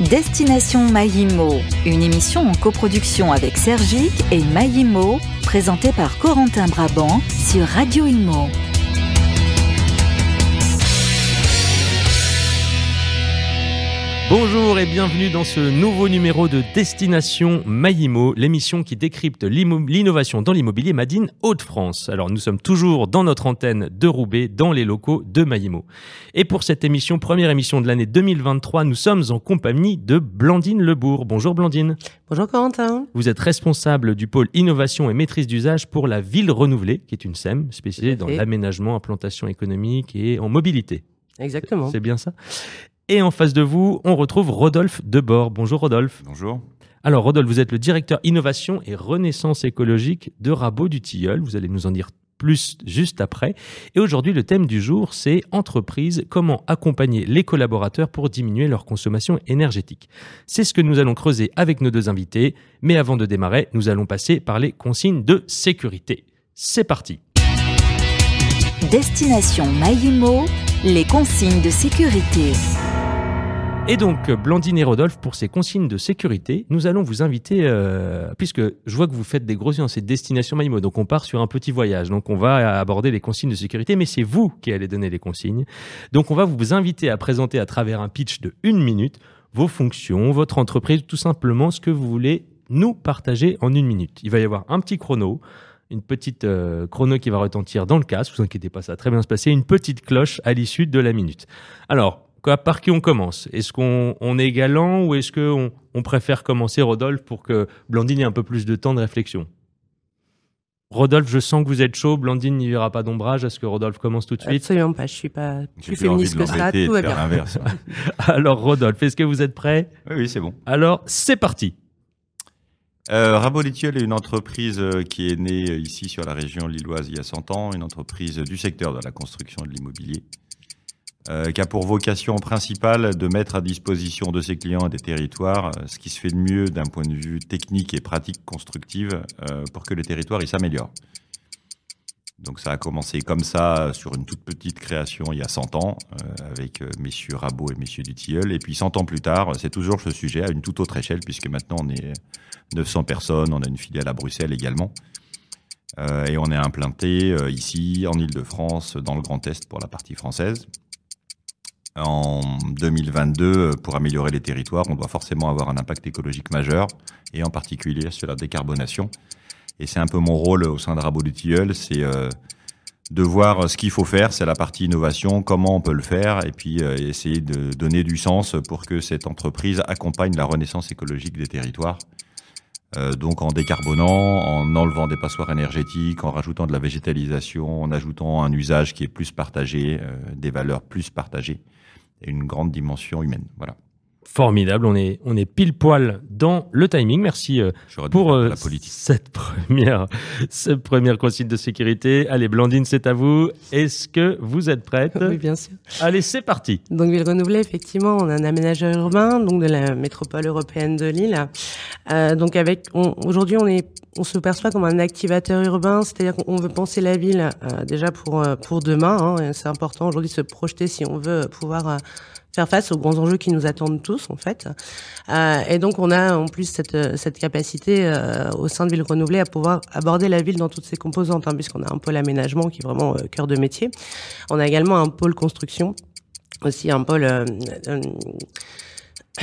Destination Mayimo, une émission en coproduction avec Sergic et Mayimo, présentée par Corentin Brabant sur Radio Imo. Bonjour et bienvenue dans ce nouveau numéro de Destination Maïmo, l'émission qui décrypte l'innovation dans l'immobilier Madine Hauts-de-France. Alors nous sommes toujours dans notre antenne de Roubaix, dans les locaux de Maïmo. Et pour cette émission, première émission de l'année 2023, nous sommes en compagnie de Blandine Lebourg. Bonjour Blandine. Bonjour Corentin. Vous êtes responsable du pôle innovation et maîtrise d'usage pour la ville renouvelée, qui est une SEM spécialisée dans l'aménagement, implantation économique et en mobilité. Exactement. C'est bien ça? Et en face de vous, on retrouve Rodolphe Debord. Bonjour Rodolphe. Bonjour. Alors Rodolphe, vous êtes le directeur innovation et renaissance écologique de Rabot du Tilleul. Vous allez nous en dire plus juste après. Et aujourd'hui, le thème du jour, c'est entreprise, comment accompagner les collaborateurs pour diminuer leur consommation énergétique? C'est ce que nous allons creuser avec nos deux invités. Mais avant de démarrer, nous allons passer par les consignes de sécurité. C'est parti. Destination Maïmo, les consignes de sécurité. Et donc, Blandine et Rodolphe, pour ces consignes de sécurité, nous allons vous inviter, euh, puisque je vois que vous faites des grosses dans ces destinations Maïmo, donc on part sur un petit voyage, donc on va aborder les consignes de sécurité, mais c'est vous qui allez donner les consignes. Donc on va vous inviter à présenter à travers un pitch de une minute vos fonctions, votre entreprise, tout simplement ce que vous voulez nous partager en une minute. Il va y avoir un petit chrono, une petite euh, chrono qui va retentir dans le casque, vous inquiétez pas, ça va très bien se passer, une petite cloche à l'issue de la minute. Alors, par qui on commence? Est-ce qu'on est galant ou est-ce qu'on on préfère commencer, Rodolphe, pour que Blandine ait un peu plus de temps de réflexion? Rodolphe, je sens que vous êtes chaud. Blandine n'y verra pas d'ombrage. Est-ce que Rodolphe commence tout de suite Absolument pas. Je suis pas plus féministe que ça. Tout va bien. Alors, Rodolphe, est-ce que vous êtes prêt? Oui, oui, c'est bon. Alors, c'est parti. Euh, est une entreprise euh, qui est née euh, ici sur la région lilloise il y a 100 ans, une entreprise du secteur de la construction et de l'immobilier. Euh, qui a pour vocation principale de mettre à disposition de ses clients et des territoires euh, ce qui se fait de mieux d'un point de vue technique et pratique constructive euh, pour que les territoires s'améliorent. Donc ça a commencé comme ça sur une toute petite création il y a 100 ans avec messieurs Rabot et messieurs Dutilleul. Et puis 100 ans plus tard, c'est toujours ce sujet à une toute autre échelle puisque maintenant on est 900 personnes, on a une filiale à Bruxelles également. et on est implanté ici en Ile-de-France dans le Grand Est pour la partie française en 2022, pour améliorer les territoires, on doit forcément avoir un impact écologique majeur, et en particulier sur la décarbonation. Et c'est un peu mon rôle au sein de Rabot du Tilleul, c'est euh, de voir ce qu'il faut faire, c'est la partie innovation, comment on peut le faire, et puis euh, essayer de donner du sens pour que cette entreprise accompagne la renaissance écologique des territoires. Euh, donc en décarbonant, en enlevant des passoires énergétiques, en rajoutant de la végétalisation, en ajoutant un usage qui est plus partagé, des valeurs plus partagées et une grande dimension humaine. Voilà. Formidable, on est, on est pile poil dans le timing. Merci euh, pour euh, cette première, cette première consigne de sécurité. Allez, Blandine, c'est à vous. Est-ce que vous êtes prête? Oui, bien sûr. Allez, c'est parti. Donc, Ville Renouvelée, effectivement, on a un aménageur urbain, donc de la métropole européenne de Lille. Euh, donc, avec, aujourd'hui, on est, on se perçoit comme un activateur urbain, c'est-à-dire qu'on veut penser la ville euh, déjà pour pour demain. Hein, c'est important aujourd'hui de se projeter si on veut pouvoir faire face aux grands enjeux qui nous attendent tous en fait. Euh, et donc on a en plus cette, cette capacité euh, au sein de Ville Renouvelée à pouvoir aborder la ville dans toutes ses composantes, hein, puisqu'on a un pôle aménagement qui est vraiment euh, cœur de métier. On a également un pôle construction, aussi un pôle euh, euh,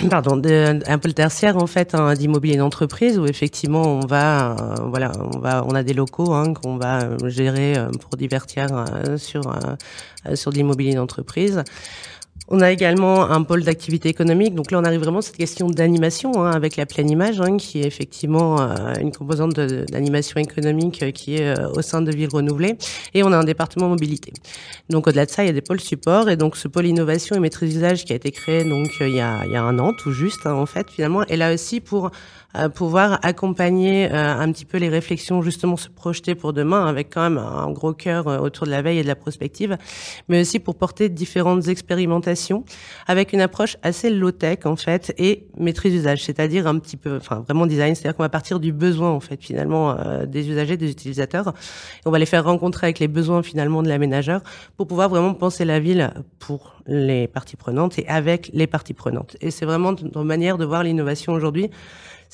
pardon, un pôle tertiaire en fait hein, d'immobilier d'entreprise où effectivement on va, euh, voilà, on va, on a des locaux hein, qu'on va gérer pour divertir sur sur l'immobilier d'entreprise. On a également un pôle d'activité économique. Donc là, on arrive vraiment à cette question d'animation hein, avec la pleine image, hein, qui est effectivement euh, une composante d'animation économique euh, qui est euh, au sein de Ville Renouvelée. Et on a un département mobilité. Donc au-delà de ça, il y a des pôles support. Et donc ce pôle innovation et maîtrise d'usage qui a été créé donc il y a, il y a un an tout juste, hein, en fait, finalement, est là aussi pour pouvoir accompagner euh, un petit peu les réflexions, justement se projeter pour demain, avec quand même un gros cœur euh, autour de la veille et de la prospective, mais aussi pour porter différentes expérimentations avec une approche assez low-tech en fait et maîtrise d'usage, c'est-à-dire un petit peu, enfin vraiment design, c'est-à-dire qu'on va partir du besoin en fait finalement euh, des usagers, des utilisateurs, et on va les faire rencontrer avec les besoins finalement de l'aménageur pour pouvoir vraiment penser la ville pour les parties prenantes et avec les parties prenantes. Et c'est vraiment notre manière de voir l'innovation aujourd'hui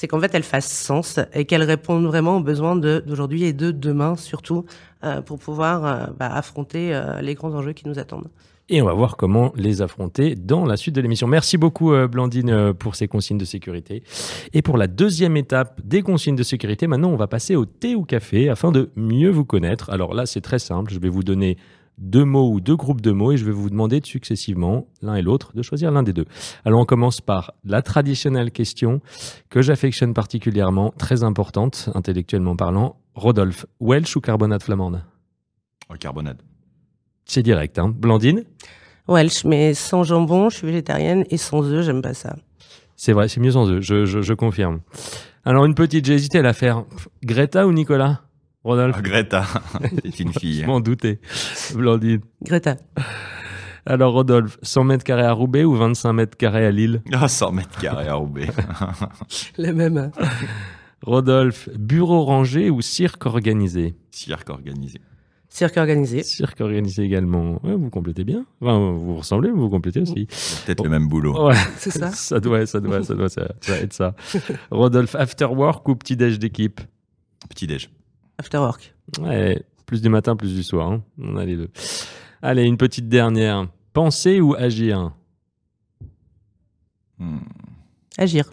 c'est qu'en fait, elle fasse sens et qu'elle réponde vraiment aux besoins d'aujourd'hui et de demain, surtout, euh, pour pouvoir euh, bah, affronter euh, les grands enjeux qui nous attendent. Et on va voir comment les affronter dans la suite de l'émission. Merci beaucoup, Blandine, pour ces consignes de sécurité. Et pour la deuxième étape des consignes de sécurité, maintenant, on va passer au thé ou café afin de mieux vous connaître. Alors là, c'est très simple. Je vais vous donner deux mots ou deux groupes de mots et je vais vous demander successivement, l'un et l'autre, de choisir l'un des deux. Alors on commence par la traditionnelle question que j'affectionne particulièrement, très importante intellectuellement parlant. Rodolphe, Welsh ou carbonate flamande? Oh, Carbonate. C'est direct, hein. Blandine? Welsh, mais sans jambon, je suis végétarienne et sans œufs, j'aime pas ça. C'est vrai, c'est mieux sans œufs, je, je confirme. Alors une petite, j'ai hésité à la faire. Greta ou Nicolas? Rodolphe ah, Greta, c'est une fille. Je m'en doutais. Blandine. Greta. Alors Rodolphe, 100 mètres carrés à Roubaix ou 25 mètres carrés à Lille? Ah, 100 mètres carrés à Roubaix. Les mêmes. Rodolphe, bureau rangé ou cirque organisé? Cirque organisé. Cirque organisé. Cirque organisé également. vous complétez bien. Enfin, vous ressemblez, vous complétez aussi. Peut-être le même boulot. Ouais. C'est ça. ça doit, ça doit, ça doit, ça, être ça. Rodolphe, after work ou petit déj d'équipe? Petit déj. After work. Ouais, plus du matin, plus du soir. Hein. On a les deux. Allez, une petite dernière. Penser ou agir? Hmm. Agir.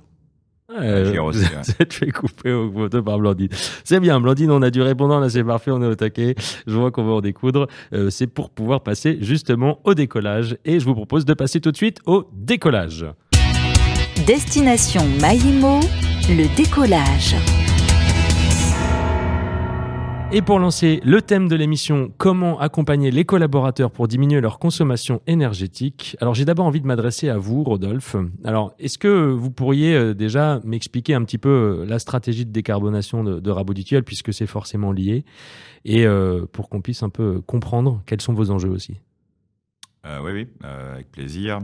agir aussi. Tu fais couper au photo par Blandine. C'est bien, Blandine, on a du répondant, là c'est parfait, on est au taquet. Je vois qu'on va en découdre. Euh, c'est pour pouvoir passer justement au décollage. Et je vous propose de passer tout de suite au décollage. Destination Maïmo, le décollage. Et pour lancer le thème de l'émission, comment accompagner les collaborateurs pour diminuer leur consommation énergétique? Alors j'ai d'abord envie de m'adresser à vous, Rodolphe. Alors est-ce que vous pourriez euh, déjà m'expliquer un petit peu euh, la stratégie de décarbonation de, de puisque c'est forcément lié, et euh, pour qu'on puisse un peu comprendre quels sont vos enjeux aussi? Oui, oui, avec plaisir.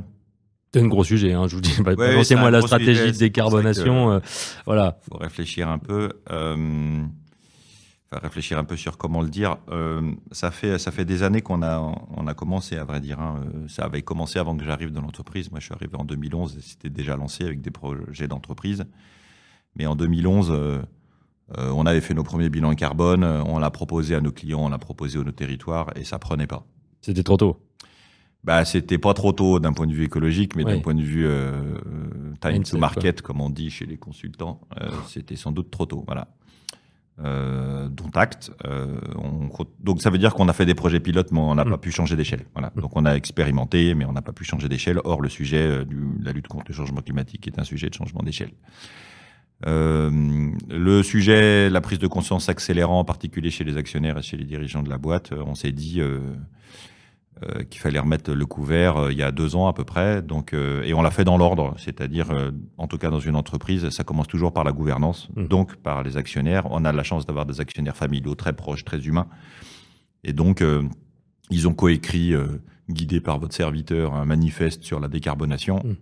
C'est un gros sujet, hein, je vous dis. Bah, moi la stratégie de décarbonation. voilà. Il faut réfléchir un peu réfléchir un peu sur comment le dire. Euh, ça fait ça fait des années qu'on a on a commencé à vrai dire. Hein, euh, ça avait commencé avant que j'arrive dans l'entreprise. Moi, je suis arrivé en 2011 et c'était déjà lancé avec des projets d'entreprise. Mais en 2011, euh, on avait fait nos premiers bilans carbone. On l'a proposé à nos clients, on l'a proposé à nos territoires et ça prenait pas. C'était trop tôt? Bah, c'était pas trop tôt d'un point de vue écologique, mais d'un point de vue time to market, comme on dit chez les consultants, c'était sans doute trop tôt. Voilà euh, dont acte. Euh, donc ça veut dire qu'on a fait des projets pilotes, mais on n'a pas mm. pu changer d'échelle. Voilà. Mm. Donc on a expérimenté, mais on n'a pas pu changer d'échelle. Or, le sujet euh, de la lutte contre le changement climatique est un sujet de changement d'échelle. Euh, le sujet, la prise de conscience accélérant, en particulier chez les actionnaires et chez les dirigeants de la boîte, euh, on s'est dit euh, qu'il fallait remettre le couvert euh, il y a deux ans à peu près. Donc, euh, et on l'a fait dans l'ordre, c'est-à-dire, en tout cas dans une entreprise, ça commence toujours par la gouvernance, mmh. donc par les actionnaires. On a la chance d'avoir des actionnaires familiaux très proches, très humains. Et donc, ils ont coécrit, guidé par votre serviteur, un manifeste sur la décarbonation. Mmh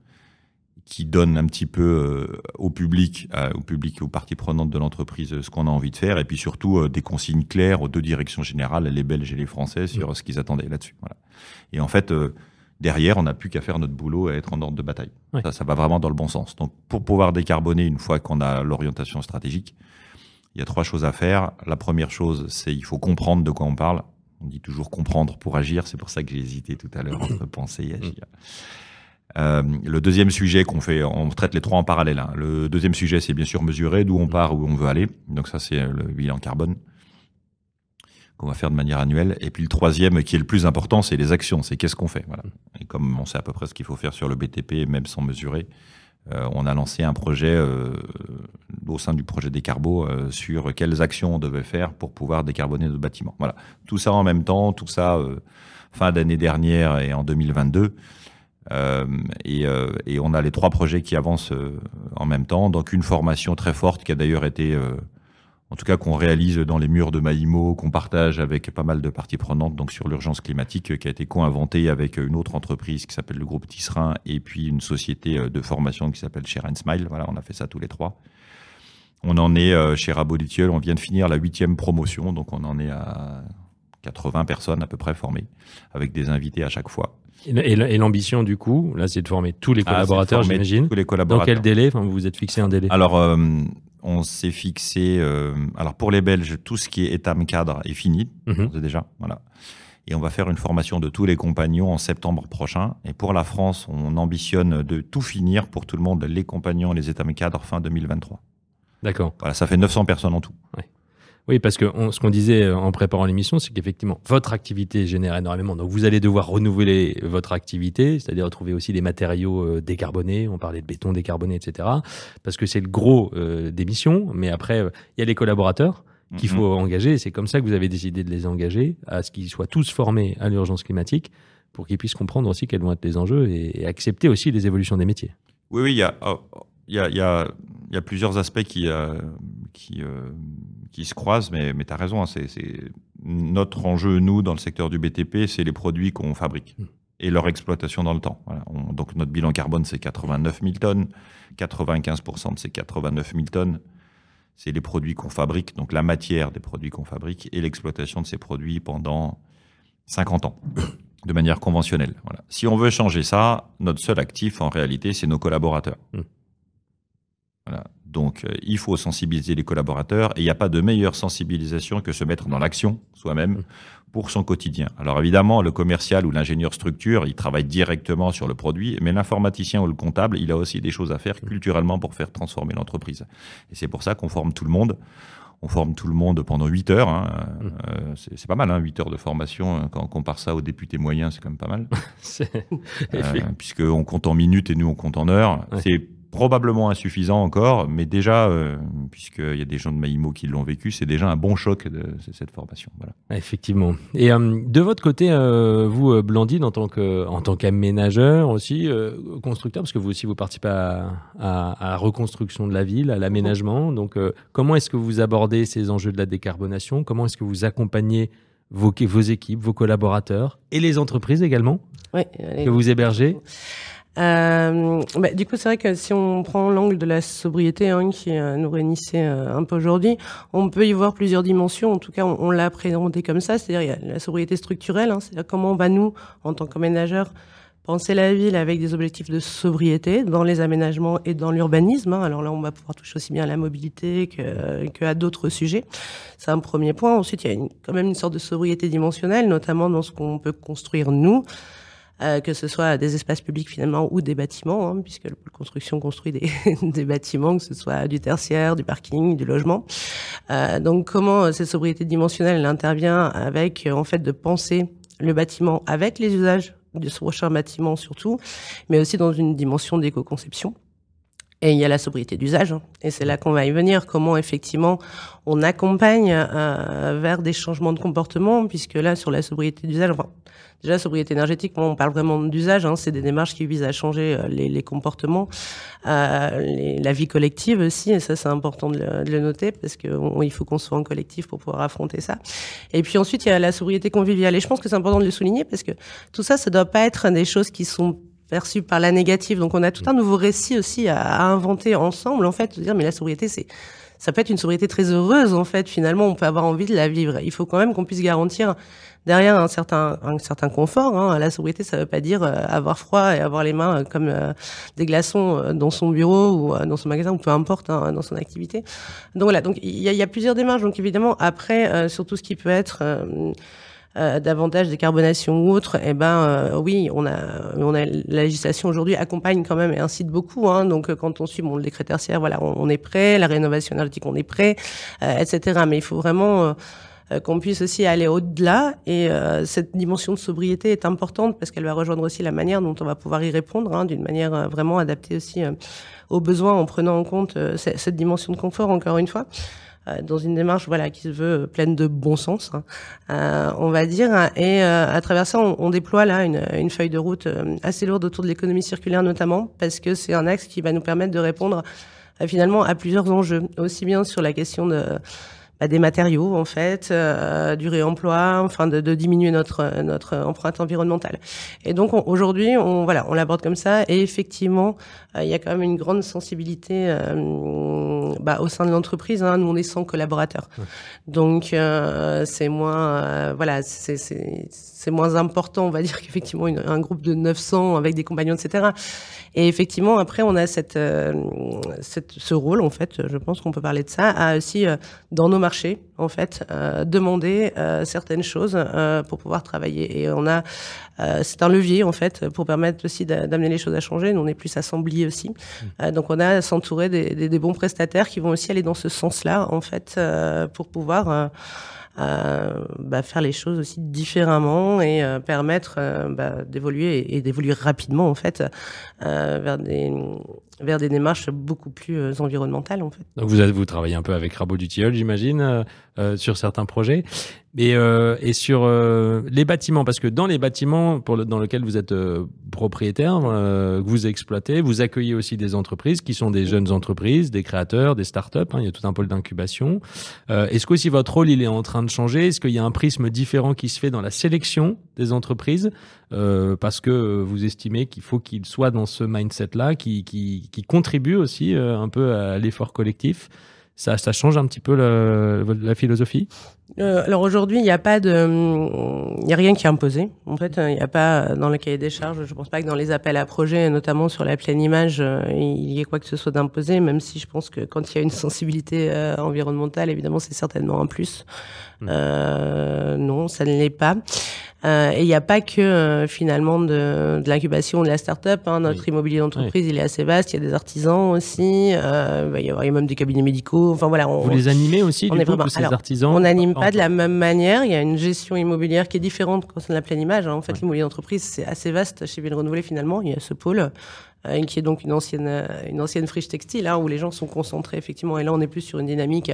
qui donne un petit peu euh, au public, au public, aux parties prenantes de l'entreprise ce qu'on a envie de faire, et puis surtout euh, des consignes claires aux deux directions générales, les Belges et les Français, sur mm. ce qu'ils attendaient là-dessus. Voilà. Et en fait, euh, derrière, on n'a plus qu'à faire notre boulot et être en ordre de bataille. Ça, ça va vraiment dans le bon sens. Donc, pour pouvoir décarboner une fois qu'on a l'orientation stratégique, il y a trois choses à faire. La première chose, c'est il faut comprendre de quoi on parle. On dit toujours comprendre pour agir. C'est pour ça que j'ai hésité tout à l'heure entre penser et agir. Euh, le deuxième sujet qu'on fait, on traite les trois en parallèle. Hein. Le deuxième sujet, c'est bien sûr mesurer d'où on part, où on veut aller. Donc ça, c'est le bilan carbone qu'on va faire de manière annuelle. Et puis le troisième, qui est le plus important, c'est les actions. C'est qu'est-ce qu'on fait. Voilà. Et comme on sait à peu près ce qu'il faut faire sur le BTP, même sans mesurer, euh, on a lancé un projet euh, au sein du projet Décarbo euh, sur quelles actions on devait faire pour pouvoir décarboner nos bâtiments. Voilà. Tout ça en même temps, tout ça fin d'année dernière et en 2022. Euh, et, euh, et, on a les trois projets qui avancent euh, en même temps. Donc une formation très forte qui a d'ailleurs été en tout cas qu'on réalise dans les murs de Maïmo, qu'on partage avec pas mal de parties prenantes donc sur l'urgence climatique, qui a été co-inventée avec une autre entreprise qui s'appelle le groupe Tisserin et puis une société de formation qui s'appelle Share and Smile. Voilà, on a fait ça tous les trois. On en est euh, chez Rabot on vient de finir la huitième promotion, donc on en est à 80 personnes à peu près formées, avec des invités à chaque fois. Et l'ambition du coup, là, c'est de former tous les ah, collaborateurs, j'imagine. Tous les collaborateurs. Dans quel délai enfin, Vous vous êtes fixé un délai Alors, euh, on s'est fixé. Euh, alors pour les Belges, tout ce qui est étam cadre est fini mhm. déjà. Voilà. Et on va faire une formation de tous les compagnons en septembre prochain. Et pour la France, on ambitionne de tout finir pour tout le monde, les compagnons, les états cadres fin 2023. D'accord. Voilà, ça fait 900 personnes en tout. Oui, parce que ce qu'on disait euh, en préparant l'émission, c'est qu'effectivement, votre activité génère énormément. Donc, vous allez devoir renouveler votre activité, c'est-à-dire trouver aussi des matériaux euh, décarbonés. On parlait de béton décarboné, etc. Parce que c'est le gros euh, des missions. Mais après, il y a les collaborateurs qu'il mm-hmm. faut engager. C'est comme ça que vous avez décidé de les engager, à ce qu'ils soient tous formés à l'urgence climatique, pour qu'ils puissent comprendre aussi quels vont être les enjeux et, accepter aussi les évolutions des métiers. Oui, oui, il y a, oh, il y a, y, a, y a, plusieurs aspects qui, euh, qui, euh, qui, se croisent, mais, mais tu as raison. Hein, c'est, notre enjeu, nous, dans le secteur du BTP, c'est les produits qu'on fabrique mm. et leur exploitation dans le temps. Voilà. donc notre bilan carbone, c'est 89 000 tonnes. 95% de ces 89 000 tonnes, c'est les produits qu'on fabrique, donc la matière des produits qu'on fabrique et l'exploitation de ces produits pendant 50 ans de manière conventionnelle. Voilà. Si on veut changer ça, notre seul actif, en réalité, c'est nos collaborateurs. Mm. Voilà. Donc, euh, il faut sensibiliser les collaborateurs et il n'y a pas de meilleure sensibilisation que se mettre dans l'action soi-même pour son quotidien. Alors évidemment, le commercial ou l'ingénieur structure, il travaille directement sur le produit, mais l'informaticien ou le comptable, il a aussi des choses à faire culturellement pour faire transformer l'entreprise. Et c'est pour ça qu'on forme tout le monde. On forme tout le monde pendant 8 heures. Hein. Euh, c'est pas mal, hein, 8 heures de formation. Hein. Quand on compare ça aux députés moyens, c'est quand même pas mal. euh, Puisqu'on compte en minutes et nous, on compte en heures. C'est probablement insuffisant encore, mais déjà, euh, puisqu'il y a des gens de Maïmo qui l'ont vécu, c'est déjà un bon choc de cette formation. Voilà. Effectivement. Et euh, de votre côté, euh, vous, Blandine, en tant que en tant qu'aménageur aussi, constructeur, parce que vous aussi vous participez à, à, à la reconstruction de la ville, à l'aménagement. Donc, comment est-ce que vous abordez ces enjeux de la décarbonation? Comment est-ce que vous accompagnez vos, vos équipes, vos collaborateurs et les entreprises également? Que vous hébergez? Euh, bah, du coup, c'est vrai que si on prend l'angle de la sobriété hein, qui euh, nous réunissait euh, un peu aujourd'hui, on peut y voir plusieurs dimensions. En tout cas, on, l'a présenté comme ça, c'est-à-dire la sobriété structurelle, hein, c'est-à-dire comment on va nous, en tant qu'aménageurs, penser la ville avec des objectifs de sobriété dans les aménagements et dans l'urbanisme. Hein. Alors là, on va pouvoir toucher aussi bien à la mobilité que, que à d'autres sujets. C'est un premier point. Ensuite, il y a quand même une sorte de sobriété dimensionnelle, notamment dans ce qu'on peut construire nous. Euh, que ce soit des espaces publics finalement ou des bâtiments, hein, puisque la construction construit des, des, bâtiments, que ce soit du tertiaire, du parking, du logement. Euh, donc comment euh, cette sobriété dimensionnelle elle intervient avec en fait de penser le bâtiment avec les usages ce prochain bâtiment surtout, mais aussi dans une dimension d'éco-conception. Et il y a la sobriété d'usage, hein. et c'est là qu'on va y venir. Comment effectivement on accompagne euh, vers des changements de comportement, puisque là sur la sobriété d'usage, enfin déjà sobriété énergétique, on parle vraiment d'usage. Hein, c'est des démarches qui visent à changer euh, les, les, comportements, euh, les, la vie collective aussi, et ça c'est important de le, de le, noter parce que il faut qu'on soit en collectif pour pouvoir affronter ça. Et puis ensuite il y a la sobriété conviviale, et je pense que c'est important de le souligner parce que tout ça, ça doit pas être des choses qui sont perçu par la négative. Donc on a tout un nouveau récit aussi à, inventer ensemble, en fait, de dire mais la sobriété, c'est ça peut être une sobriété très heureuse, en fait. Finalement, on peut avoir envie de la vivre. Il faut quand même qu'on puisse garantir derrière un certain un certain confort. Hein. La sobriété, ça veut pas dire euh, avoir froid et avoir les mains euh, comme euh, des glaçons dans son bureau ou dans son magasin ou peu importe hein, dans son activité. Donc voilà. Donc il y a, y a, plusieurs démarches. Donc évidemment après, sur tout ce qui peut être euh, davantage décarbonation ou autre, eh ben euh, oui, on a, on a la législation aujourd'hui accompagne quand même et incite beaucoup. Hein, donc euh, quand on suit bon, le décret tertiaire, voilà, on, est prêt, la rénovation énergétique, on est prêt, etc. Mais il faut vraiment qu'on puisse aussi aller au-delà. Et cette dimension de sobriété est importante parce qu'elle va rejoindre aussi la manière dont on va pouvoir y répondre, hein, d'une manière vraiment adaptée aussi aux besoins en prenant en compte cette dimension de confort, encore une fois. Euh, dans une démarche voilà qui se veut pleine de bon sens, hein, euh, on va dire. Et euh, à travers ça, on, on déploie là une, une, feuille de route assez lourde autour de l'économie circulaire notamment, parce que c'est un axe qui va nous permettre de répondre finalement à plusieurs enjeux, aussi bien sur la question de bah, des matériaux en fait, euh, du réemploi, enfin de, de, diminuer notre notre empreinte environnementale. Et donc aujourd'hui, on voilà, on l'aborde comme ça. Et effectivement, il y a quand même une grande sensibilité bah, au sein de l'entreprise. Hein, nous, on est 100 collaborateurs, donc c'est moins voilà, c'est c'est moins important, on va dire qu'effectivement un groupe de 900 avec des compagnons, etc. Et effectivement, après, on a cette, euh, cette ce rôle, en fait, je pense qu'on peut parler de ça, à aussi, euh, dans nos marchés, en fait, euh, demander certaines choses pour pouvoir travailler. Et on a, c'est un levier, en fait, pour permettre aussi d'amener les choses à changer. Nous, on est plus assemblés aussi. Mmh. donc, on a s'entourer des, des, des, bons prestataires qui vont aussi aller dans ce sens-là, en fait, pour pouvoir euh, bah, faire les choses aussi différemment et euh, permettre euh, bah, d'évoluer et, d'évoluer rapidement en fait vers des vers des démarches beaucoup plus environnementales en fait. Donc vous vous travaillez un peu avec Rabot du Tilleul, j'imagine, sur certains projets. Et, euh, et sur euh, les bâtiments, parce que dans les bâtiments pour dans lesquels vous êtes euh, propriétaire, euh, que vous exploitez, vous accueillez aussi des entreprises qui sont des jeunes entreprises, des créateurs, des startups. Hein, il y a tout un pôle d'incubation. Euh, est-ce que aussi votre rôle il est en train de changer? Est-ce qu'il y a un prisme différent qui se fait dans la sélection des entreprises? Parce que vous estimez qu'il faut qu'ils soient dans ce mindset-là, qui, contribue aussi un peu à l'effort collectif ça, change un petit peu la, philosophie? Euh, alors aujourd'hui, il n'y a pas de, il y a rien qui est imposé. En fait, il n'y a pas dans le cahier des charges. Je pense pas que dans les appels à projets, notamment sur la pleine image, euh, il y ait quoi que ce soit d'imposé. Même si je pense que quand il y a une sensibilité euh, environnementale, évidemment, c'est certainement un plus. Mmh. Euh, non, ça ne l'est pas. Euh, et il n'y a pas que euh, finalement de, de l'incubation de la start-up. Hein. Notre immobilier d'entreprise, il est assez vaste. Il y a des artisans aussi. Euh, il, y a, même des cabinets médicaux. Enfin voilà. On, Vous les animez aussi on du est coup, vraiment, ces artisans On n'anime pas de la même manière. Il y a une gestion immobilière qui est différente quand on la pleine image. Hein. En fait, l'immobilier d'entreprise, c'est assez vaste chez Ville Renouvelée finalement. Il y a ce pôle qui est donc une ancienne, euh, une ancienne friche textile, hein, où les gens sont concentrés effectivement. Et là, on est plus sur une dynamique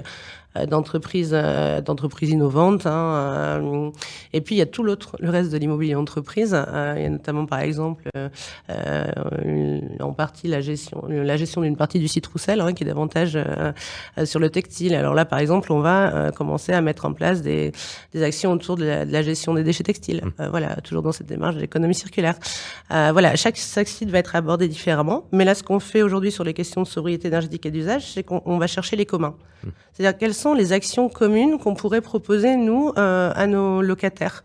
euh, d'entreprise, d'entreprise innovante. Hein, et puis il y a tout l'autre, le reste de l'immobilier entreprise. il y a notamment par exemple en partie la gestion, la gestion d'une partie du site Roussel, hein, qui est davantage sur le textile. Alors là, par exemple, on va commencer à mettre en place des, des actions autour de la, de la, gestion des déchets textiles. Mmh. voilà, toujours dans cette démarche de l'économie circulaire. voilà, chaque, chaque site va être abordé différemment. Mais là, ce qu'on fait aujourd'hui sur les questions de sobriété énergétique et d'usage, c'est qu'on va chercher les communs. Mmh. C'est-à-dire quelles sont les actions communes qu'on pourrait proposer, nous, euh, à nos locataires?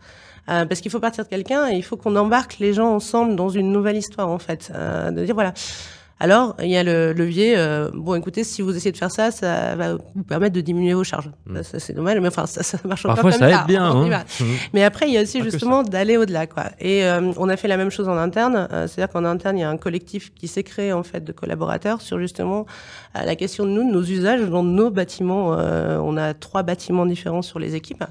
Euh, parce qu'il faut partir de quelqu'un et il faut qu'on embarque les gens ensemble dans une nouvelle histoire, en fait. Euh, de dire, voilà, alors, il y a le levier, euh, bon, écoutez, si vous essayez de faire ça, ça va vous permettre de diminuer vos charges. Mm. Ça, c'est dommage, mais enfin, ça, ça marche Parfois, ça aide bien. Hein. Mm. Mais après, il y a aussi justement d'aller au-delà, quoi. Et euh, on a fait la même chose en interne. Euh, c'est-à-dire qu'en interne, il y a un collectif qui s'est créé, en fait, de collaborateurs sur justement la question de nous, de nos usages dans nos bâtiments. on a trois bâtiments différents sur les équipes.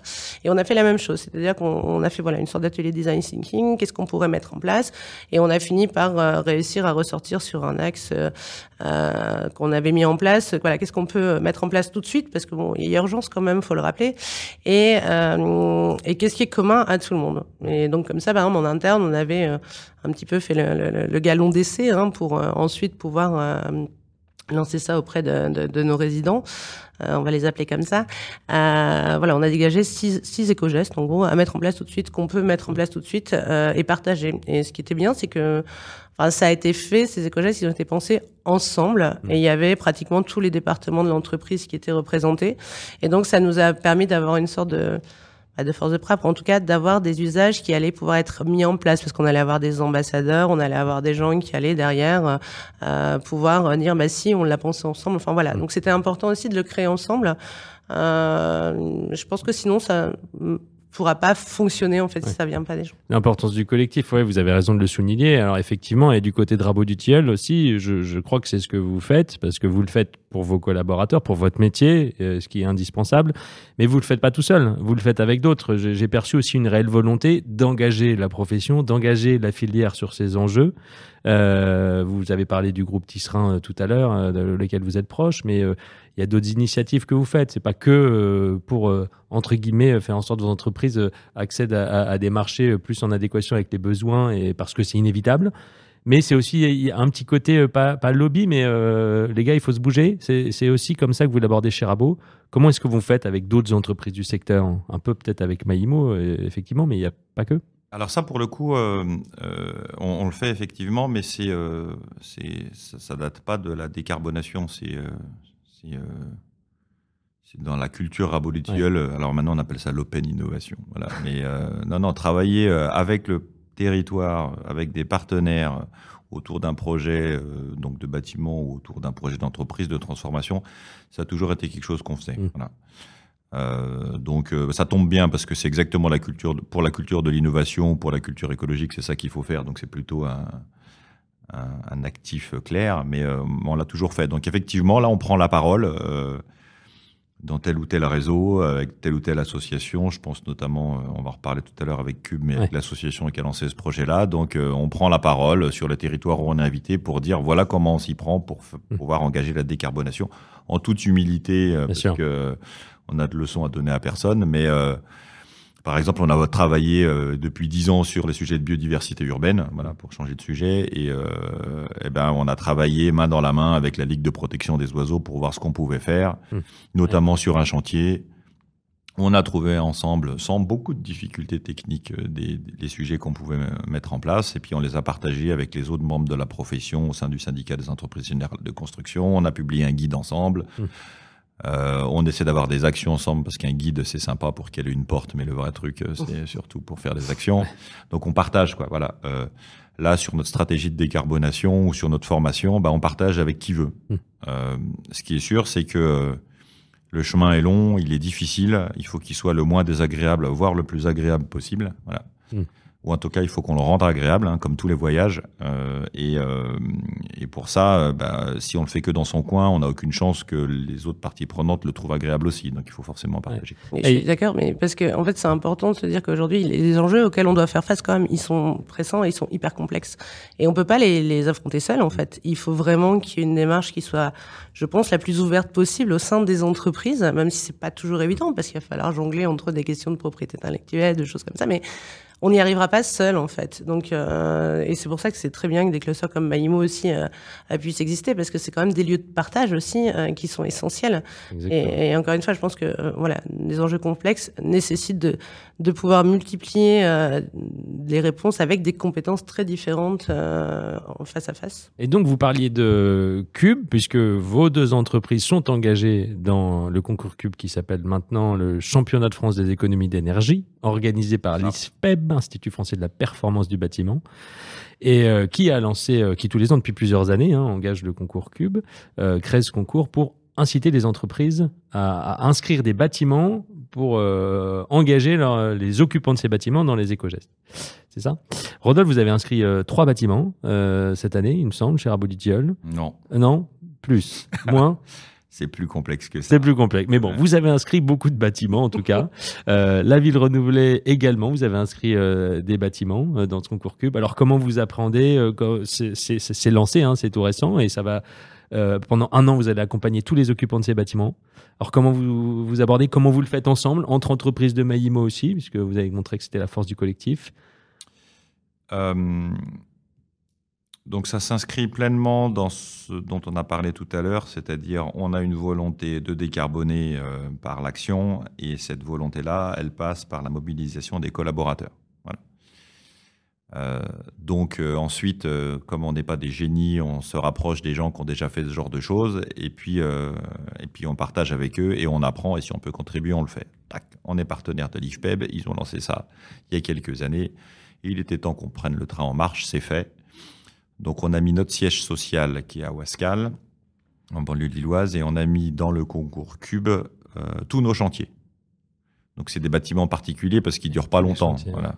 Et on a fait la même chose. C'est-à-dire qu'on a fait, voilà, une sorte d'atelier design thinking. Qu'est-ce qu'on pourrait mettre en place? Et on a fini par réussir à ressortir sur un axe euh, euh, qu'on avait mis en place. Qu'est-ce qu'on peut mettre en place tout de suite? Parce que bon, il y a urgence quand même, faut le rappeler. Et, euh, qu'est-ce qui est commun à tout le monde? Et donc comme ça, par exemple, en interne, on avait un petit peu fait le, galon d'essai hein, pour ensuite pouvoir lancer ça auprès de, nos résidents. On va les appeler comme ça. Voilà, on a dégagé six, six éco-gestes, en gros, à mettre en place tout de suite, qu'on peut mettre en place tout de suite et partager. Et ce qui était bien, c'est que enfin, ça a été fait, ces éco-gestes, ils ont été pensés ensemble. Mmh. Et il y avait pratiquement tous les départements de l'entreprise qui étaient représentés. Et donc, ça nous a permis d'avoir une sorte de de force de frappe, en tout cas d'avoir des usages qui allaient pouvoir être mis en place, parce qu'on allait avoir des ambassadeurs, on allait avoir des gens qui allaient derrière euh, pouvoir dire bah si on l'a pensé ensemble. Enfin voilà, mm. donc c'était important aussi de le créer ensemble. Euh, je pense que sinon ça pourra pas fonctionner en fait si ça vient pas des gens. L'importance du collectif, ouais, vous avez raison de le souligner. Alors effectivement, et du côté de Rabot du Tiel aussi, je, je crois que c'est ce que vous faites parce que vous le faites pour vos collaborateurs, pour votre métier, euh, ce qui est indispensable. Mais vous le faites pas tout seul, vous le faites avec d'autres. J'ai perçu aussi une réelle volonté d'engager la profession, d'engager la filière sur ces enjeux. Euh, vous avez parlé du groupe Tisserin euh, tout à l'heure, de lequel vous êtes proche, mais il y a d'autres initiatives que vous faites. C'est pas que pour entre guillemets faire en sorte que vos entreprises accèdent à, à, des marchés plus en adéquation avec les besoins et parce que c'est inévitable. Mais c'est aussi un petit côté, pas, pas lobby, mais les gars, il faut se bouger. C'est aussi comme ça que vous l'abordez chez Rabot. Comment est-ce que vous faites avec d'autres entreprises du secteur? Un peu peut-être avec Maïmo, effectivement, mais il n'y a pas que. Alors ça, pour le coup, on, le fait effectivement, mais c'est, ça, ne date pas de la décarbonation. C'est, dans la culture rabolitiole. Alors maintenant, on appelle ça l'open innovation. Voilà. Mais euh, non, non, travailler euh, avec le territoire, avec des partenaires autour d'un projet euh, donc de bâtiment ou autour d'un projet d'entreprise de transformation, ça a toujours été quelque chose qu'on faisait. Mmh. Voilà. donc ça tombe bien parce que c'est exactement la culture pour la culture de l'innovation, pour la culture écologique, c'est ça qu'il faut faire. Donc c'est plutôt un, un, un, actif clair, mais on l'a toujours fait. Donc effectivement, là, on prend la parole dans tel ou tel réseau, avec telle ou telle association. Je pense notamment, euh, on va reparler tout à l'heure avec Cube, mais avec l'association qui a lancé ce projet-là. Donc, euh, on prend la parole sur le territoire où on est invité pour dire voilà comment on s'y prend pour mmh. pouvoir engager la décarbonation en toute humilité, euh, parce que on a de leçons à donner à personne, mais par exemple, on a travaillé euh, depuis dix ans sur les sujets de biodiversité urbaine, voilà, pour changer de sujet, et, euh, eh ben, on a travaillé main dans la main avec la Ligue de protection des oiseaux pour voir ce qu'on pouvait faire, mmh. notamment sur un chantier. On a trouvé ensemble, sans beaucoup de difficultés techniques, euh, des, des sujets qu'on pouvait mettre en place, et puis on les a partagés avec les autres membres de la profession au sein du syndicat des entreprises générales de construction. On a publié un guide ensemble. Mmh. Euh, on essaie d'avoir des actions ensemble parce qu'un guide c'est sympa pour qu'elle ait une porte, mais le vrai truc euh, c'est surtout pour faire des actions. Donc on partage quoi. Voilà. Euh, là sur notre stratégie de décarbonation ou sur notre formation, bah, on partage avec qui veut. Mmh. ce qui est sûr, c'est que le chemin est long, il est difficile. Il faut qu'il soit le moins désagréable, voire le plus agréable possible. Voilà. Mmh ou en tout cas il faut qu'on le rende agréable, hein, comme tous les voyages. Euh, et, euh, et, pour ça, euh, bah, si on le fait que dans son coin, on n'a aucune chance que les autres parties prenantes le trouvent agréable aussi. Donc il faut forcément partager. Je suis d'accord, mais parce que en fait c'est important de se dire qu'aujourd'hui les enjeux auxquels on doit faire face quand même, ils sont pressants et ils sont hyper complexes. Et on peut pas les, les affronter seuls en fait. Il faut vraiment qu'il y ait une démarche qui soit, je pense, la plus ouverte possible au sein des entreprises, même si c'est pas toujours évident parce qu'il va falloir jongler entre des questions de propriété intellectuelle, de choses comme ça. Mais on n'y arrivera pas seul en fait. Donc euh, et c'est pour ça que c'est très bien que des clusters comme Maïmo aussi euh, puissent exister parce que c'est quand même des lieux de partage aussi euh, qui sont essentiels. Et, et, encore une fois, je pense que euh, voilà, des enjeux complexes nécessitent de de pouvoir multiplier euh, les réponses avec des compétences très différentes en face à face. Et donc vous parliez de Cube puisque vos deux entreprises sont engagées dans le concours Cube qui s'appelle maintenant le Championnat de France des économies d'énergie organisé par l'ISPEB Institut français de la performance du bâtiment, et euh, qui a lancé, euh, qui tous les ans depuis plusieurs années, hein, engage le concours Cube, euh, crée ce concours pour inciter les entreprises à, inscrire des bâtiments pour engager les occupants de ces bâtiments dans les éco-gestes. C'est ça? Rodolphe, vous avez inscrit trois bâtiments cette année, il me semble, chez Raboditiol. Non. non? Plus Moins? c'est plus complexe que ça. C'est plus complexe. Mais bon, vous avez inscrit beaucoup de bâtiments en tout cas. Euh, la ville renouvelée également, vous avez inscrit euh, des bâtiments euh, dans ce concours Cube. Alors comment vous appréhendez C'est lancé, hein, c'est tout récent et ça va. pendant un an, vous allez accompagner tous les occupants de ces bâtiments. Alors comment vous, vous abordez Comment vous le faites ensemble Entre entreprises de Maïmo aussi, puisque vous avez montré que c'était la force du collectif? Donc ça s'inscrit pleinement dans ce dont on a parlé tout à l'heure, c'est-à-dire on a une volonté de décarboner euh, par l'action et cette volonté-là, elle passe par la mobilisation des collaborateurs. Euh, donc euh, ensuite, comme on n'est pas des génies, on se rapproche des gens qui ont déjà fait ce genre de choses et puis, et puis on partage avec eux et on apprend et si on peut contribuer, on le fait. Tac, on est partenaire de l'IFPEB, ils ont lancé ça il y a quelques années. il était temps qu'on prenne le train en marche, c'est fait. Donc on a mis notre siège social qui est à Wascal, en banlieue lilloise, et on a mis dans le concours Cube euh, tous nos chantiers. Donc c'est des bâtiments particuliers parce qu'ils durent pas longtemps. Voilà.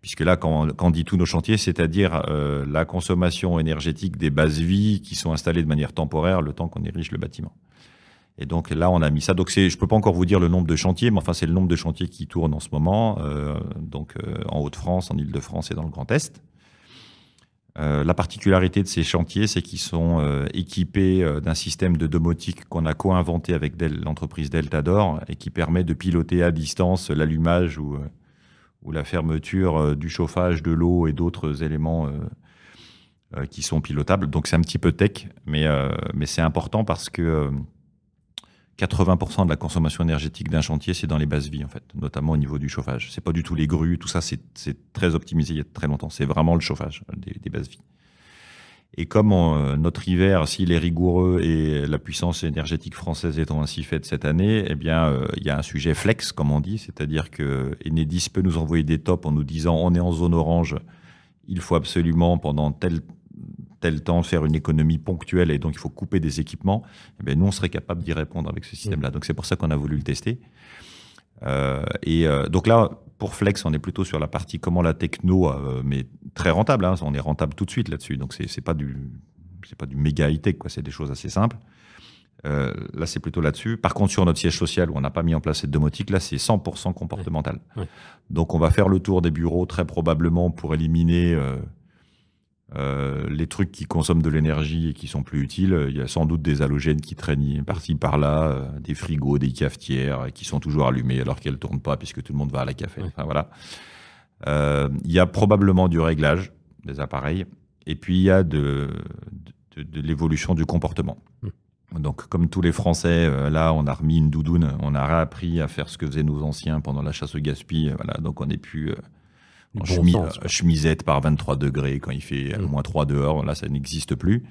Puisque là, quand, on dit tous nos chantiers, c'est-à-dire euh, la consommation énergétique des bases vies qui sont installées de manière temporaire le temps qu'on érige le bâtiment. Et donc là, on a mis ça. Donc je peux pas encore vous dire le nombre de chantiers, mais enfin c'est le nombre de chantiers qui tournent en ce moment, euh, donc en Haute-France, en Île-de-France et dans le Grand Est. Euh, la particularité de ces chantiers, c'est qu'ils sont euh, équipés euh, d'un système de domotique qu'on a co-inventé avec l'entreprise Deltador et qui permet de piloter à distance l'allumage ou, la fermeture du chauffage, de l'eau et d'autres éléments qui sont pilotables. Donc c'est un petit peu tech, mais c'est important parce que 80% de la consommation énergétique d'un chantier, c'est dans les bases vies, en fait, notamment au niveau du chauffage. C'est pas du tout les grues, tout ça, c'est très optimisé il y a très longtemps. C'est vraiment le chauffage des, des bases vies. Et comme euh, notre hiver, s'il est rigoureux et la puissance énergétique française étant ainsi faite cette année, eh bien, euh, il y a un sujet flex, comme on dit, c'est-à-dire que Enedis peut nous envoyer des tops en nous disant on est en zone orange, il faut absolument pendant tel tel temps faire une économie ponctuelle et donc il faut couper des équipements, eh bien, nous, on serait capable d'y répondre avec ce système-là. Donc c'est pour ça qu'on a voulu le tester. Euh, et euh, donc là, pour Flex, on est plutôt sur la partie comment la techno, euh, mais très rentable. Hein, on est rentable tout de suite là-dessus. Donc c'est pas du c'est pas du méga high tech, quoi. C'est des choses assez simples. là, c'est plutôt là-dessus. Par contre, sur notre siège social où on n'a pas mis en place cette domotique, là, c'est 100% comportemental. Donc, on va faire le tour des bureaux très probablement pour éliminer euh, les trucs qui consomment de l'énergie et qui sont plus utiles, il y a sans doute des halogènes qui traînent par-ci par-là, euh, des frigos, des cafetières qui sont toujours allumés alors qu'elles ne tournent pas puisque tout le monde va à la café. Enfin, voilà. Euh, il y a probablement du réglage des appareils et puis il y a de, de, l'évolution du comportement. Mmh. Donc, comme tous les Français, là, on a remis une doudoune, on a réappris à faire ce que faisaient nos anciens pendant la chasse au gaspillage. Voilà, donc on n'est plus en chemisette par 23 degrés quand il fait mm. moins 3 dehors. Là, ça n'existe plus.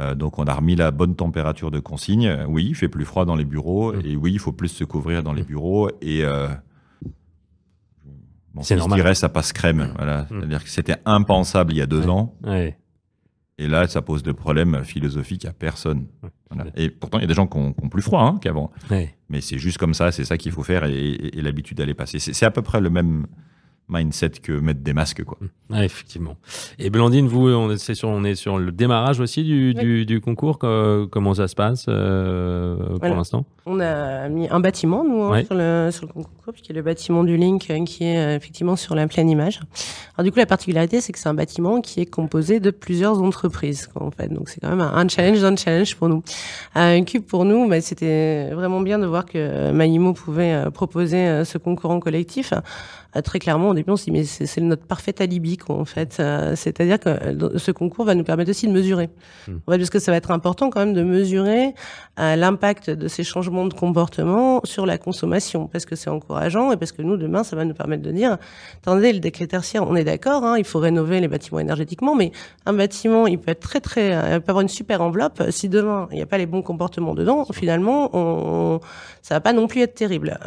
Euh, donc, on a remis la bonne température de consigne. Oui, il fait plus froid dans les bureaux. Mm. Et oui, il faut plus se couvrir dans les mm. bureaux. Et euh, c'est normal. Je dirais, ça passe crème. Voilà. C'est-à-dire que c'était impensable il y a deux ans. Et là, ça pose de problèmes philosophiques à personne. Et pourtant, il y a des gens qui ont, plus froid hein, qu'avant. Mais c'est juste comme ça, c'est ça qu'il faut faire et, et l'habitude d'aller passer. C'est à peu près le même, mindset que mettre des masques. Quoi. effectivement. Et Blandine, vous, on est, sur, on est sur le démarrage aussi du, du, concours. comment ça se passe euh, pour l'instant? On a mis un bâtiment, nous, hein, sur, le, sur, le, concours, qui est le bâtiment du Link, euh, qui est euh, effectivement sur la pleine image. Alors du coup, la particularité, c'est que c'est un bâtiment qui est composé de plusieurs entreprises. en fait. Donc c'est quand même un challenge dans challenge pour nous. Un cube pour nous, bah, c'était vraiment bien de voir que Maïmo pouvait proposer ce concours en collectif. Euh, très clairement, au début, on s'est dit, mais c'est notre parfait alibi, quoi, en fait. Euh, c'est-à-dire que euh, ce concours va nous permettre aussi de mesurer. Mmh. parce que ça va être important quand même de mesurer l'impact de ces changements de comportement sur la consommation, parce que c'est encourageant et parce que nous, demain, ça va nous permettre de dire, attendez, le décret tertiaire, on est d'accord, hein, il faut rénover les bâtiments énergétiquement, mais un bâtiment, il peut être très, très, il peut avoir une super enveloppe. Si demain, il n'y a pas les bons comportements dedans, finalement, on, ça va pas non plus être terrible.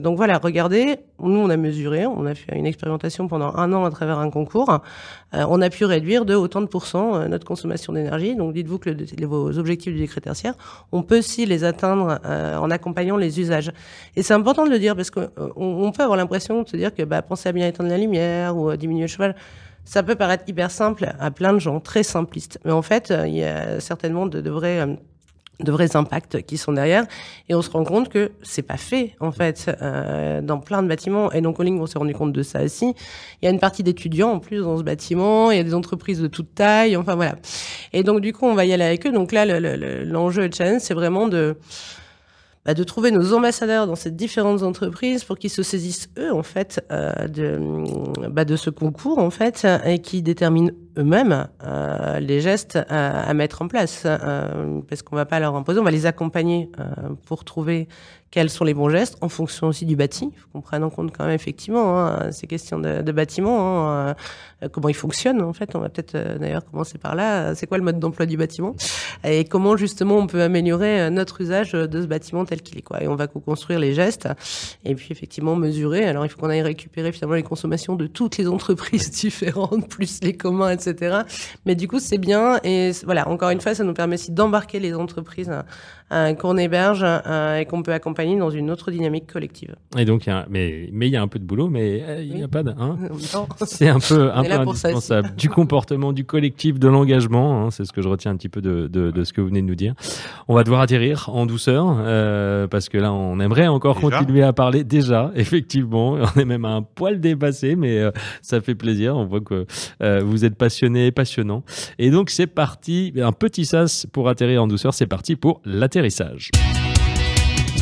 donc voilà, regardez, nous, on a mesuré, on a fait une expérimentation pendant un an à travers un concours. Euh, on a pu réduire de autant de pourcents euh, notre consommation d'énergie. Donc dites-vous que vos objectifs du décret tertiaire, on peut aussi les atteindre euh, en accompagnant les usages. Et c'est important de le dire parce qu'on on peut avoir l'impression de se dire que bah, pensez à bien éteindre la lumière ou à diminuer le cheval ça peut paraître hyper simple à plein de gens, très simplistes. Mais en fait, il y a certainement de, de vrais de vrais impacts qui sont derrière. Et on se rend compte que c'est pas fait en fait euh, dans plein de bâtiments. Et donc au Link on s'est rendu compte de ça aussi. Il y a une partie d'étudiants en plus dans ce bâtiment. Il y a des entreprises de toute taille. Enfin voilà. Et donc du coup on va y aller avec eux. Donc là l'enjeu le, le challenge c'est vraiment de bah, de trouver nos ambassadeurs dans ces différentes entreprises pour qu'ils se saisissent eux en fait euh, de bah, de ce concours en fait et qui déterminent eux-mêmes euh, les gestes à, à, mettre en place euh, parce qu'on va pas leur imposer on va les accompagner euh, pour trouver quels sont les bons gestes en fonction aussi du bâti. Il faut qu'on prenne en compte quand même effectivement hein, ces questions de, de bâtiment, hein, euh, comment il fonctionne en fait. On va peut-être euh, d'ailleurs commencer par là. C'est quoi le mode d'emploi du bâtiment? Et comment justement on peut améliorer euh, notre usage de ce bâtiment tel qu'il est quoi. Et on va co-construire les gestes et puis effectivement mesurer. Alors il faut qu'on aille récupérer finalement les consommations de toutes les entreprises différentes, plus les communs, etc. Mais du coup c'est bien. Et voilà encore une fois ça nous permet aussi d'embarquer les entreprises qu'on héberge et qu'on peut accompagner dans une autre dynamique collective. Et donc, mais mais il y a un peu de boulot, mais euh, il n'y a pas de. Hein c'est un peu, un peu indispensable. Du comportement, du collectif, de l'engagement. Hein, c'est ce que je retiens un petit peu de, de, ce que vous venez de nous dire. On va devoir atterrir en douceur euh, parce que là, on aimerait encore continuer à parler. Déjà, effectivement, on est même un poil dépassé, mais euh, ça fait plaisir. On voit que vous êtes passionné, passionnant. Et donc, c'est parti. Un petit sas pour atterrir en douceur. C'est parti pour l'atterrissage.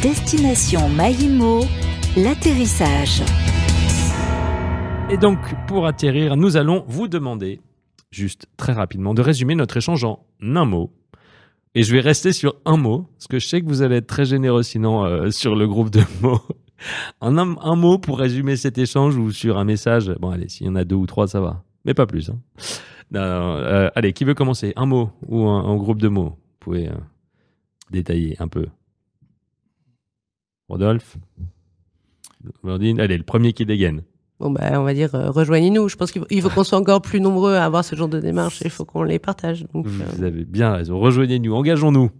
Destination Maïmo, l'atterrissage. Et donc, pour atterrir, nous allons vous demander juste très rapidement, de résumer notre échange en un mot. Et je vais rester sur un mot, parce que je sais que vous allez être très généreux sinon euh, sur le groupe de mots. un, un, mot pour résumer cet échange ou sur un message. Bon, allez, s'il y en a deux ou trois, ça va. Mais pas plus. Hein. Euh, allez, qui veut commencer? Un mot ou un, groupe de mots? Vous pouvez euh, détailler un peu. Rodolphe Allez, le premier qui dégaine. Bon, bah, on va dire, euh, rejoignez-nous. Je pense qu'il faut qu'on soit encore plus nombreux à avoir ce genre de démarche et il faut qu'on les partage. Vous avez bien raison. Rejoignez-nous, engageons-nous.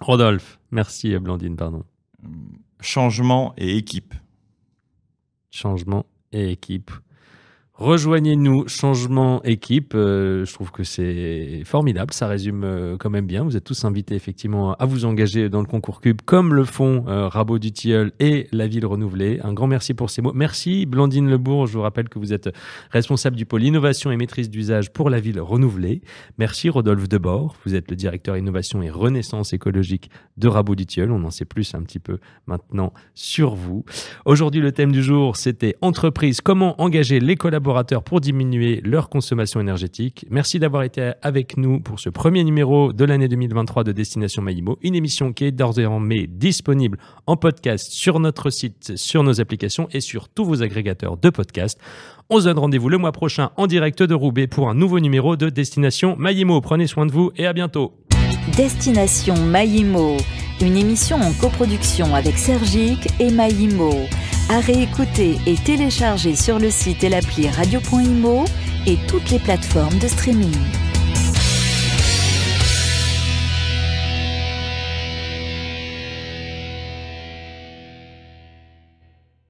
Rodolphe, merci Blandine, pardon. Changement et équipe. Changement et équipe. Rejoignez-nous, changement équipe. Euh, je trouve que c'est formidable. Ça résume euh, quand même bien. Vous êtes tous invités effectivement à vous engager dans le concours Cube, comme le font euh, Rabot du et la ville renouvelée. Un grand merci pour ces mots. Merci Blandine Lebourg. Je vous rappelle que vous êtes responsable du pôle innovation et maîtrise d'usage pour la ville renouvelée. Merci Rodolphe Debord. Vous êtes le directeur innovation et renaissance écologique de Rabot du Tilleul. On en sait plus un petit peu maintenant sur vous. Aujourd'hui, le thème du jour, c'était entreprise. Comment engager les collaborateurs pour diminuer leur consommation énergétique. Merci d'avoir été avec nous pour ce premier numéro de l'année 2023 de Destination Maïmo, une émission qui est désormais disponible en podcast sur notre site, sur nos applications et sur tous vos agrégateurs de podcasts. On se donne rendez-vous le mois prochain en direct de Roubaix pour un nouveau numéro de Destination Maïmo. Prenez soin de vous et à bientôt. Destination Maïmo, une émission en coproduction avec Sergique et Maïmo à réécouter et télécharger sur le site et l'appli radio.imo et toutes les plateformes de streaming.